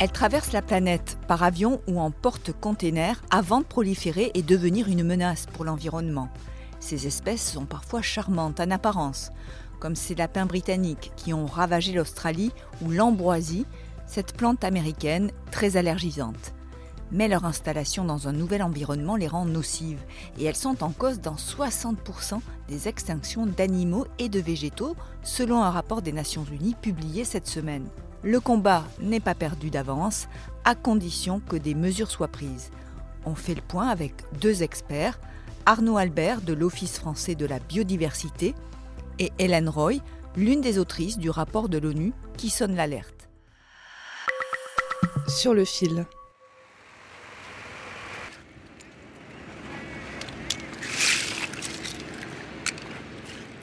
Elle traverse la planète par avion ou en porte-container avant de proliférer et devenir une menace pour l'environnement. Ces espèces sont parfois charmantes en apparence, comme ces lapins britanniques qui ont ravagé l'Australie ou l'ambroisie, cette plante américaine très allergisante. Mais leur installation dans un nouvel environnement les rend nocives et elles sont en cause dans 60% des extinctions d'animaux et de végétaux, selon un rapport des Nations Unies publié cette semaine. Le combat n'est pas perdu d'avance, à condition que des mesures soient prises. On fait le point avec deux experts, Arnaud Albert de l'Office français de la biodiversité et Hélène Roy, l'une des autrices du rapport de l'ONU qui sonne l'alerte. Sur le fil.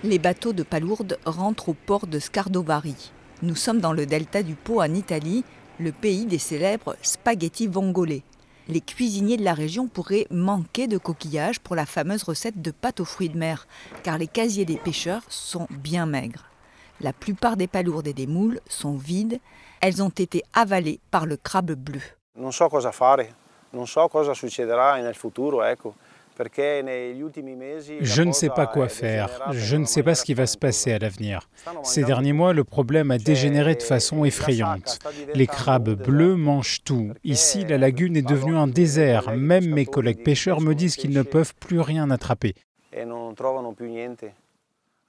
Les bateaux de palourdes rentrent au port de Scardovari. Nous sommes dans le delta du Pô en Italie, le pays des célèbres spaghetti vongole. Les cuisiniers de la région pourraient manquer de coquillages pour la fameuse recette de pâte aux fruits de mer, car les casiers des pêcheurs sont bien maigres. La plupart des palourdes et des moules sont vides, elles ont été avalées par le crabe bleu. non so cosa fare, non so cosa succederà nel futuro, ecco. Je ne sais pas quoi faire, je ne sais pas ce qui va se passer à l'avenir. Ces derniers mois, le problème a dégénéré de façon effrayante. Les crabes bleus mangent tout. Ici, la lagune est devenue un désert. Même mes collègues pêcheurs me disent qu'ils ne peuvent plus rien attraper. e.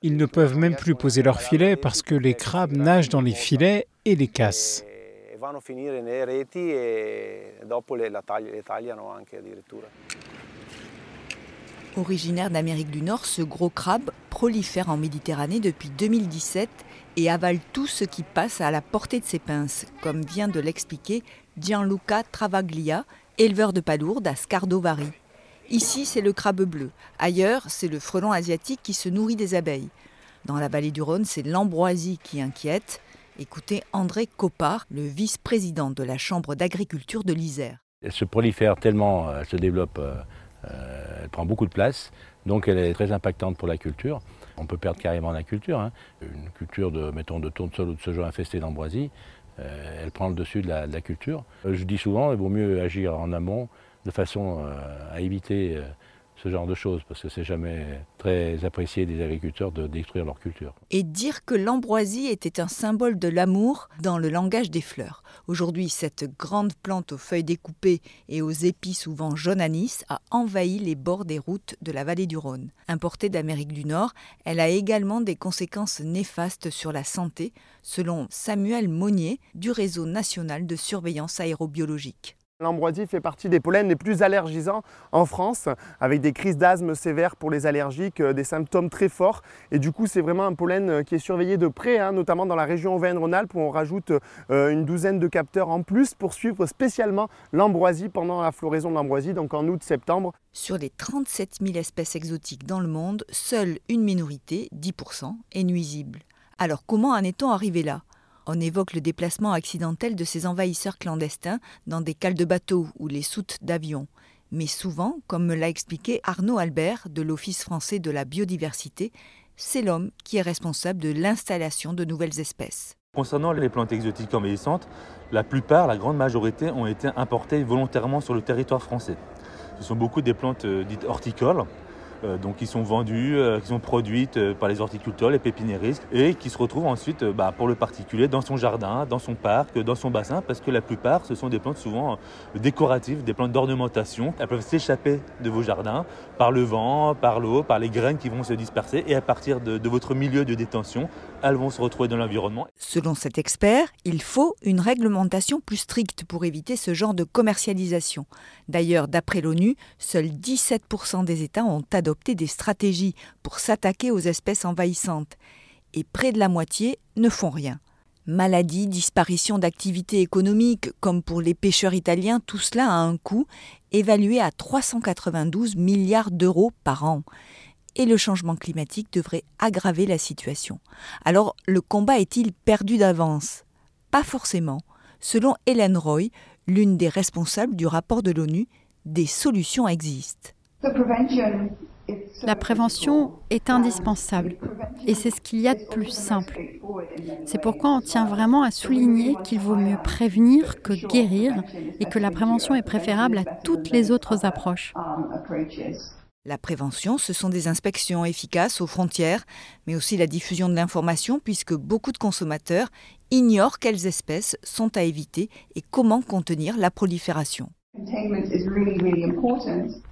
Ils ne peuvent même plus poser leurs filets parce que les crabes nagent dans les filets et les cassent. Originaire d'Amérique du Nord, ce gros crabe prolifère en Méditerranée depuis 2017 et avale tout ce qui passe à la portée de ses pinces, comme vient de l'expliquer Gianluca Travaglia, éleveur de palourdes à Scardovari. Ici, c'est le crabe bleu. Ailleurs, c'est le frelon asiatique qui se nourrit des abeilles. Dans la vallée du Rhône, c'est l'ambroisie qui inquiète. Écoutez André Copard, le vice-président de la Chambre d'agriculture de l'Isère. Elle se prolifère tellement, euh, elle se développe, euh, euh, elle prend beaucoup de place, donc elle est très impactante pour la culture. On peut perdre carrément la culture. hein. Une culture de, mettons, de tournesol ou de soja infestée d'ambroisie, euh, elle prend le dessus de la, culture. Euh, Je dis souvent, il vaut mieux agir en amont de façon euh, à éviter ce genre de choses, parce que c'est jamais très apprécié des agriculteurs de détruire leur culture. et dire que l'ambroisie était un symbole de l'amour dans le langage des fleurs. Aujourd'hui, cette grande plante aux feuilles découpées et aux épis souvent jaune anis a envahi les bords des routes de la vallée du Rhône. Importée d'Amérique du Nord, elle a également des conséquences néfastes sur la santé, selon Samuel Monnier du réseau national de surveillance aérobiologique. L'ambroisie fait partie des pollens les plus allergisants en France, avec des crises d'asthme sévères pour les allergiques, euh, des symptômes très forts. Et du coup, c'est vraiment un pollen euh, qui est surveillé de près, hein, notamment dans la région Auvergne-Rhône-Alpes, où on rajoute euh, une douzaine de capteurs en plus pour suivre spécialement l'ambroisie pendant la floraison de l'ambroisie, donc en août-septembre. Sur les 37 000 espèces exotiques dans le monde, seule une minorité, 10%, est nuisible. Alors comment en est-on arrivé là? On évoque le déplacement accidentel de ces envahisseurs clandestins dans des cales de bateaux ou les soutes d'avions. Mais souvent, comme me l'a expliqué Arnaud Albert de l'Office français de la biodiversité, c'est l'homme qui est responsable de l'installation de nouvelles espèces. Concernant les plantes exotiques envahissantes, la plupart, la grande majorité, ont été importées volontairement sur le territoire français. Ce sont beaucoup des plantes euh, dites horticoles, donc qui sont vendues, euh, qui sont produites euh, par les horticulteurs, les pépiniéristes, et qui se retrouvent ensuite bah, pour le particulier dans son jardin, dans son parc, dans son bassin, parce que la plupart, ce sont des plantes souvent décoratives, des plantes d'ornementation. Elles peuvent s'échapper de vos jardins par le vent, par l'eau, par les graines qui vont se disperser, et à partir de, de votre milieu de détention, elles vont se retrouver dans l'environnement. Selon cet expert, il faut une réglementation plus stricte pour éviter ce genre de commercialisation. D'ailleurs, d'après l'ONU, seuls 17% des États ont adopté des stratégies pour s'attaquer aux espèces envahissantes, et près de la moitié ne font rien. Maladies, disparition d'activités économiques, comme pour les pêcheurs italiens, tout cela a un coût évalué à 392 milliards d'euros par an et le changement climatique devrait aggraver la situation. Alors le combat est-il perdu d'avance? Pas forcément. Selon Hélène Roy, l'une des responsables du rapport de l'ONU, des solutions existent. La prévention est indispensable et c'est ce qu'il y a de plus simple. C'est pourquoi on tient vraiment à souligner qu'il vaut mieux prévenir que guérir et que la prévention est préférable à toutes les autres approches. La prévention, ce sont des inspections efficaces aux frontières, mais aussi la diffusion de l'information puisque beaucoup de consommateurs ignorent quelles espèces sont à éviter et comment contenir la prolifération.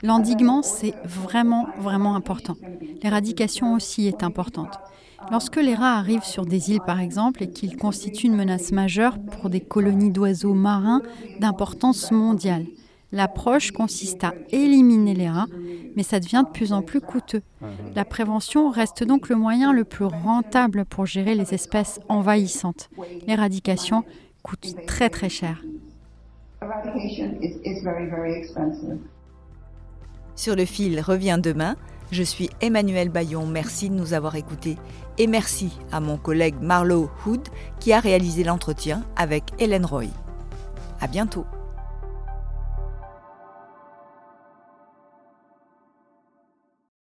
L'endiguement, c'est vraiment, vraiment important. L'éradication aussi est importante. Lorsque les rats arrivent sur des îles, par exemple, et qu'ils constituent une menace majeure pour des colonies d'oiseaux marins d'importance mondiale, l'approche consiste à éliminer les rats, mais ça devient de plus en plus coûteux. La prévention reste donc le moyen le plus rentable pour gérer les espèces envahissantes. L'éradication coûte très très cher. Sur le fil revient demain. Je suis Emmanuel Bayon, merci de nous avoir écoutés et merci à mon collègue Marlowe Hood qui a réalisé l'entretien avec Hélène Roy. À bientôt.